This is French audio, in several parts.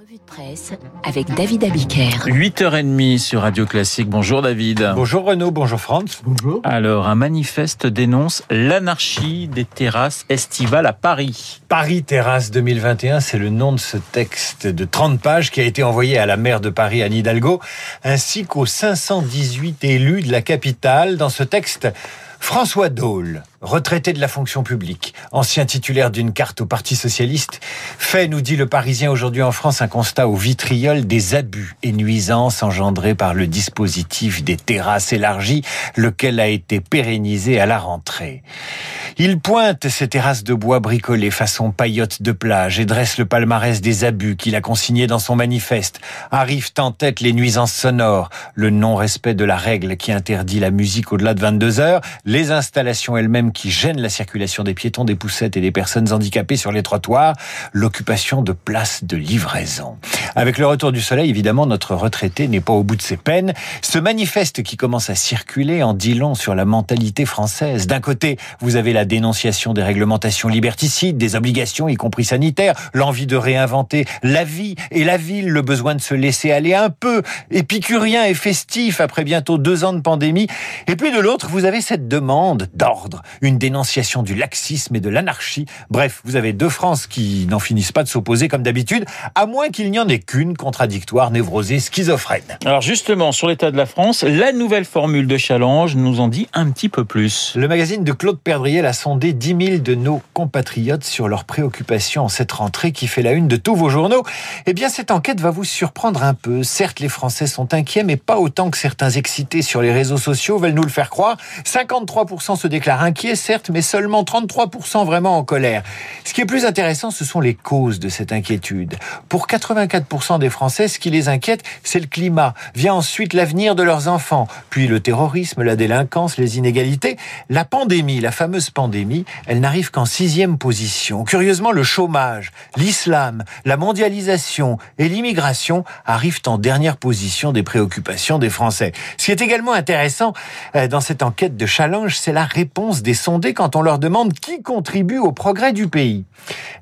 Revue de presse avec David Abiker. 8h30 sur Radio Classique. Bonjour David. Bonjour Renaud, bonjour Franz. Bonjour. Alors, un manifeste dénonce l'anarchie des terrasses estivales à Paris. Paris Terrasse 2021, c'est le nom de ce texte de 30 pages qui a été envoyé à la maire de Paris, Anne Hidalgo, ainsi qu'aux 518 élus de la capitale. Dans ce texte, François Dole, retraité de la fonction publique, ancien titulaire d'une carte au Parti socialiste, fait, nous dit le Parisien aujourd'hui en France, un constat au vitriol des abus et nuisances engendrés par le dispositif des terrasses élargies, lequel a été pérennisé à la rentrée. Il pointe ces terrasses de bois bricolées façon paillotte de plage et dresse le palmarès des abus qu'il a consigné dans son manifeste. Arrivent en tête les nuisances sonores, le non-respect de la règle qui interdit la musique au-delà de 22 heures, les installations elles-mêmes qui gênent la circulation des piétons, des poussettes et des personnes handicapées sur les trottoirs, l'occupation de places de livraison. Avec le retour du soleil, évidemment, notre retraité n'est pas au bout de ses peines. Ce manifeste qui commence à circuler en dit long sur la mentalité française. D'un côté, vous avez la dénonciation des réglementations liberticides, des obligations, y compris sanitaires, l'envie de réinventer la vie et la ville, le besoin de se laisser aller un peu, épicurien et festif après bientôt deux ans de pandémie. Et puis de l'autre, vous avez cette demande d'ordre, une dénonciation du laxisme et de l'anarchie. Bref, vous avez deux France qui n'en finissent pas de s'opposer comme d'habitude, à moins qu'il n'y en ait qu'une contradictoire, névrosée, schizophrène. Alors justement, sur l'état de la France, la nouvelle formule de challenge nous en dit un petit peu plus. Le magazine de Claude Perdriel a sondé 10 000 de nos compatriotes sur leurs préoccupations en cette rentrée qui fait la une de tous vos journaux. Eh bien, cette enquête va vous surprendre un peu. Certes, les Français sont inquiets, mais pas autant que certains excités sur les réseaux sociaux veulent nous le faire croire. 53% se déclarent inquiets, certes, mais seulement 33% vraiment en colère. Ce qui est plus intéressant, ce sont les causes de cette inquiétude. Pour 84% des Français, ce qui les inquiète, c'est le climat. Vient ensuite l'avenir de leurs enfants, puis le terrorisme, la délinquance, les inégalités. La pandémie, la fameuse pandémie, elle n'arrive qu'en sixième position. Curieusement, le chômage, l'islam, la mondialisation et l'immigration arrivent en dernière position des préoccupations des Français. Ce qui est également intéressant euh, dans cette enquête de challenge, c'est la réponse des sondés quand on leur demande qui contribue au progrès du pays.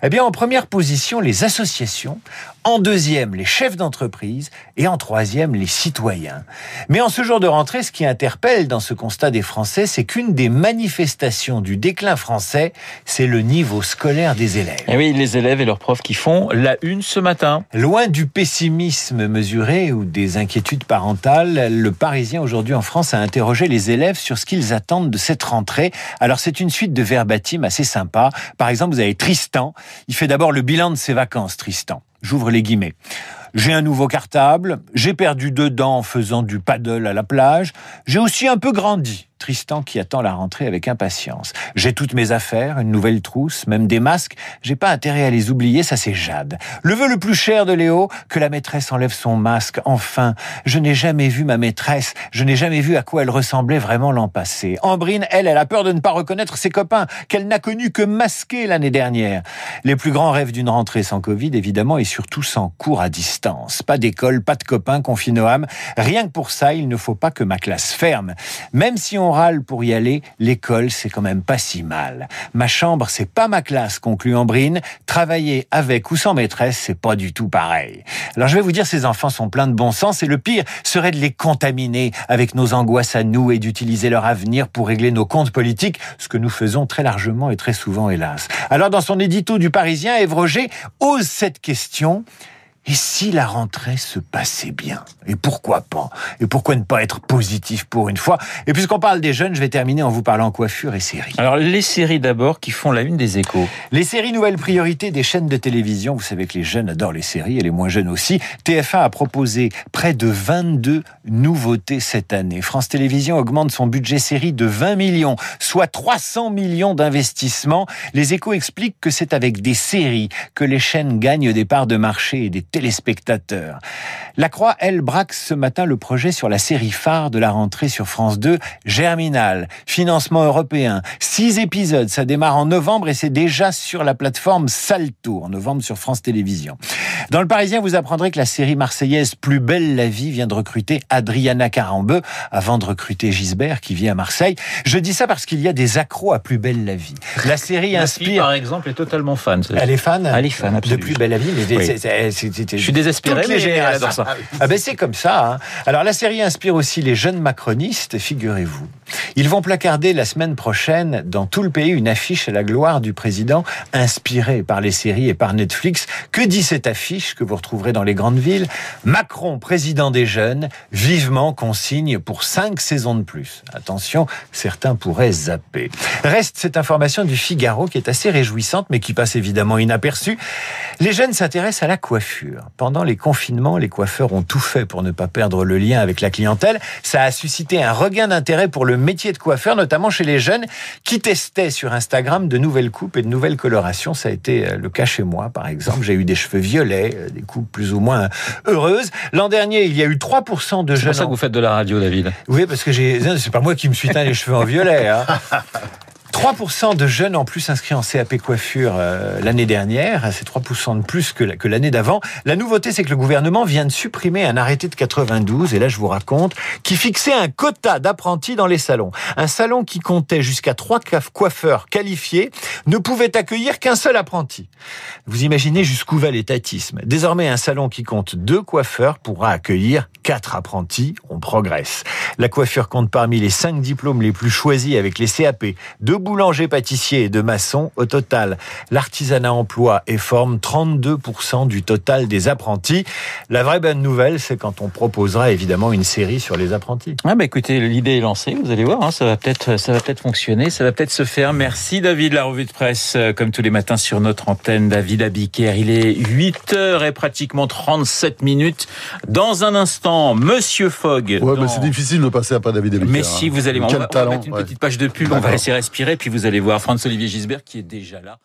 Eh bien, en première position, les associations, en deuxième, les chefs d'entreprise et en troisième, les citoyens. Mais en ce jour de rentrée, ce qui interpelle dans ce constat des Français, c'est qu'une des manifestations du déclin français, c'est le niveau scolaire des élèves. Et oui, les élèves et leurs profs qui font la une ce matin. Loin du pessimisme mesuré ou des inquiétudes parentales, le Parisien aujourd'hui en France a interrogé les élèves sur ce qu'ils attendent de cette rentrée. Alors c'est une suite de verbatim assez sympa. Par exemple, vous avez Tristan. Il fait d'abord le bilan de ses vacances, Tristan. J'ouvre les guillemets. J'ai un nouveau cartable, j'ai perdu deux dents en faisant du paddle à la plage, j'ai aussi un peu grandi. Tristan qui attend la rentrée avec impatience. J'ai toutes mes affaires, une nouvelle trousse, même des masques. J'ai pas intérêt à les oublier, ça c'est Jade. Le vœu le plus cher de Léo, que la maîtresse enlève son masque. Enfin, je n'ai jamais vu ma maîtresse. Je n'ai jamais vu à quoi elle ressemblait vraiment l'an passé. Ambrine, elle, elle a peur de ne pas reconnaître ses copains, qu'elle n'a connu que masqués l'année dernière. Les plus grands rêves d'une rentrée sans Covid, évidemment, et surtout sans cours à distance. Pas d'école, pas de copains âme. Rien que pour ça, il ne faut pas que ma classe ferme. Même si on râle pour y aller, l'école, c'est quand même pas si mal. Ma chambre, c'est pas ma classe, conclut Ambrine. Travailler avec ou sans maîtresse, c'est pas du tout pareil. Alors je vais vous dire, ces enfants sont pleins de bon sens et le pire serait de les contaminer avec nos angoisses à nous et d'utiliser leur avenir pour régler nos comptes politiques, ce que nous faisons très largement et très souvent, hélas. Alors dans son édito du Parisien, Ève Roger ose cette question. Et si la rentrée se passait bien? Et pourquoi pas? Et pourquoi ne pas être positif pour une fois? Et puisqu'on parle des jeunes, je vais terminer en vous parlant coiffure et séries. Alors les séries d'abord qui font la une des échos. Les séries nouvelles priorités des chaînes de télévision. Vous savez que les jeunes adorent les séries et les moins jeunes aussi. TF1 a proposé près de 22 nouveautés cette année. France Télévisions augmente son budget série de 20 millions, soit 300 millions d'investissements. Les échos expliquent que c'est avec des séries que les chaînes gagnent des parts de marché et des téléspectateurs. La Croix, elle, braque ce matin le projet sur la série phare de la rentrée sur France 2, Germinal. Financement européen. Six épisodes. Ça démarre en novembre et c'est déjà sur la plateforme Salto, en novembre sur France Télévisions. Dans le Parisien, vous apprendrez que la série marseillaise Plus belle la vie vient de recruter Adriana Carambeu avant de recruter Gisbert qui vit à Marseille. Je dis ça parce qu'il y a des accros à Plus belle la vie. La série fille, inspire. par exemple, est totalement fan. Elle est fan Elle est fan, de. Plus belle la vie, mais Oui. Je suis désespéré, Toutes les mais elle générations. adore ça. Ah ben c'est comme ça. hein. Alors la série inspire aussi les jeunes macronistes, figurez-vous. Ils vont placarder la semaine prochaine dans tout le pays une affiche à la gloire du président inspirée par les séries et par Netflix. Que dit cette affiche que vous retrouverez dans les grandes villes? Macron, président des jeunes, vivement consigne pour cinq saisons de plus. Attention, certains pourraient zapper. Reste cette information du Figaro qui est assez réjouissante mais qui passe évidemment inaperçue. Les jeunes s'intéressent à la coiffure. Pendant les confinements, les coiffeurs ont tout fait pour ne pas perdre le lien avec la clientèle. Ça a suscité un regain d'intérêt pour le métier de coiffeur, notamment chez les jeunes qui testaient sur Instagram de nouvelles coupes et de nouvelles colorations. Ça a été euh, le cas chez moi, par exemple. J'ai eu des cheveux violets, euh, des coupes plus ou moins heureuses. L'an dernier, il y a eu 3% de C'est jeunes... pour ça que vous faites de la radio, David. Oui, parce que j'ai. C'est pas moi qui me suis teint les cheveux en violet. Hein. 3% de jeunes en plus inscrits en CAP coiffure euh, l'année dernière, c'est 3% de plus que, la- que l'année d'avant. La nouveauté, c'est que le gouvernement vient de supprimer un arrêté de 92, et là je vous raconte, qui fixait un quota d'apprentis dans les salons. Un salon qui comptait jusqu'à 3 coiffeurs qualifiés ne pouvait accueillir qu'un seul apprenti. Vous imaginez jusqu'où va l'étatisme. Désormais, un salon qui compte deux coiffeurs pourra accueillir quatre apprentis. On progresse. La coiffure compte parmi les cinq diplômes les plus choisis avec les CAP boulanger, pâtissier et de maçon. Au total, l'artisanat emploie et forme 32% du total des apprentis. La vraie bonne nouvelle, c'est quand on proposera évidemment une série sur les apprentis. Ah bah écoutez, l'idée est lancée, vous allez voir, hein, ça va peut-être ça va peut-être fonctionner, ça va peut-être se faire. Merci David, la revue de presse, euh, comme tous les matins sur notre antenne, David Abiker. Il est 8h et pratiquement 37 minutes. Dans un instant, Monsieur Fogg. Ouais, dans- mais c'est difficile de passer après David Abiker. Mais si hein. vous allez voir, on Quel va, on va talent, mettre une ouais. petite page de pub, on va laisser respirer, puis vous allez voir Franz-Olivier Gisbert qui est déjà là.